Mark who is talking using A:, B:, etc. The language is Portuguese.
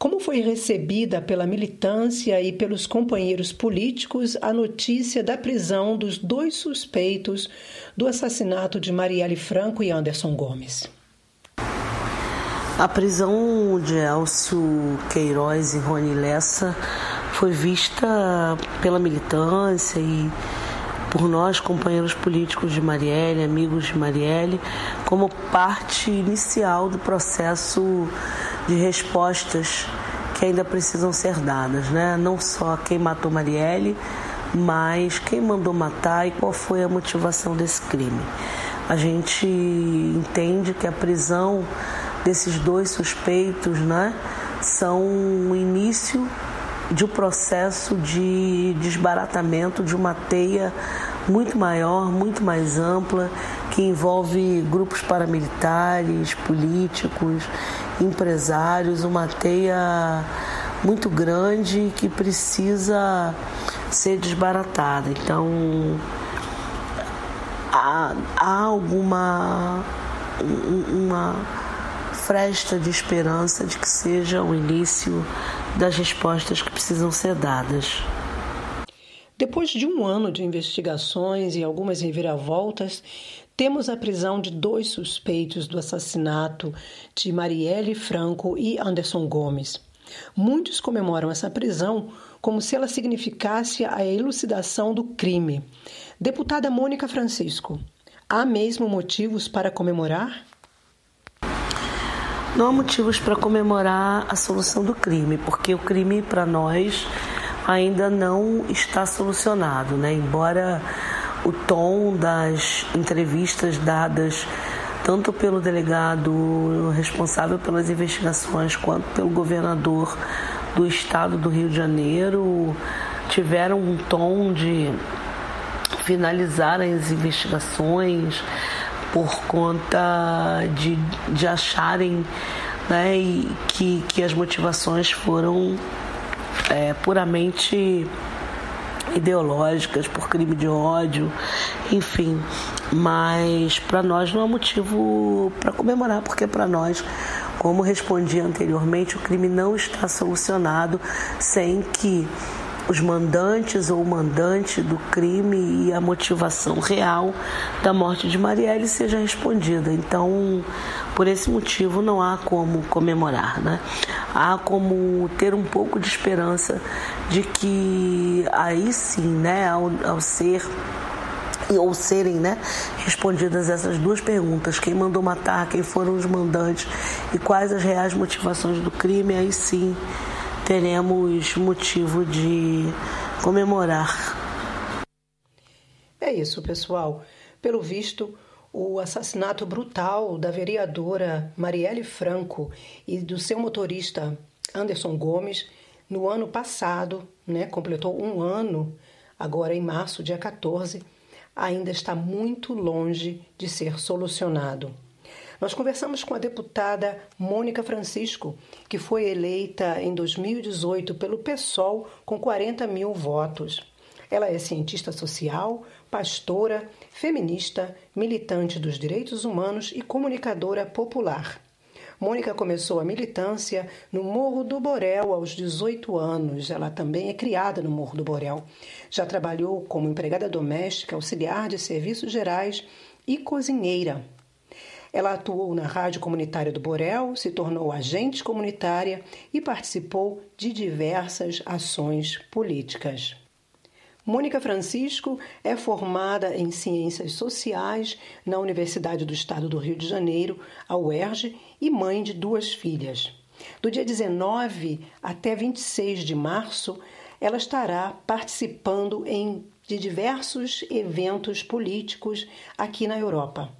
A: Como foi recebida pela militância e pelos companheiros políticos a notícia da prisão dos dois suspeitos do assassinato de Marielle Franco e Anderson Gomes?
B: A prisão de Elcio Queiroz e Rony Lessa foi vista pela militância e por nós, companheiros políticos de Marielle, amigos de Marielle, como parte inicial do processo de respostas que ainda precisam ser dadas, né? Não só quem matou Marielle, mas quem mandou matar e qual foi a motivação desse crime. A gente entende que a prisão desses dois suspeitos, né, são o início de um processo de desbaratamento de uma teia muito maior, muito mais ampla, que envolve grupos paramilitares, políticos, empresários, uma teia muito grande que precisa ser desbaratada. Então, há, há alguma uma fresta de esperança de que seja o início das respostas que precisam ser dadas.
A: Depois de um ano de investigações e algumas reviravoltas, temos a prisão de dois suspeitos do assassinato de Marielle Franco e Anderson Gomes. Muitos comemoram essa prisão como se ela significasse a elucidação do crime. Deputada Mônica Francisco, há mesmo motivos para comemorar?
B: Não há motivos para comemorar a solução do crime, porque o crime para nós ainda não está solucionado, né? Embora o tom das entrevistas dadas tanto pelo delegado responsável pelas investigações quanto pelo governador do estado do Rio de Janeiro tiveram um tom de finalizar as investigações por conta de, de acharem né, que, que as motivações foram é, puramente ideológicas, por crime de ódio, enfim. Mas para nós não é motivo para comemorar, porque para nós, como respondi anteriormente, o crime não está solucionado sem que os mandantes ou o mandante do crime e a motivação real da morte de Marielle seja respondida. Então, por esse motivo, não há como comemorar, né? Há como ter um pouco de esperança de que aí sim, né, ao, ao ser ou serem né, respondidas essas duas perguntas: quem mandou matar, quem foram os mandantes e quais as reais motivações do crime, aí sim teremos motivo de comemorar.
A: É isso, pessoal. Pelo visto, o assassinato brutal da vereadora Marielle Franco e do seu motorista Anderson Gomes no ano passado, né, completou um ano, agora em março, dia 14, ainda está muito longe de ser solucionado. Nós conversamos com a deputada Mônica Francisco, que foi eleita em 2018 pelo PSOL com 40 mil votos. Ela é cientista social, pastora, feminista, militante dos direitos humanos e comunicadora popular. Mônica começou a militância no Morro do Borel aos 18 anos. Ela também é criada no Morro do Borel. Já trabalhou como empregada doméstica, auxiliar de serviços gerais e cozinheira. Ela atuou na Rádio Comunitária do Borel, se tornou agente comunitária e participou de diversas ações políticas. Mônica Francisco é formada em Ciências Sociais na Universidade do Estado do Rio de Janeiro, a UERJ, e mãe de duas filhas. Do dia 19 até 26 de março, ela estará participando em, de diversos eventos políticos aqui na Europa.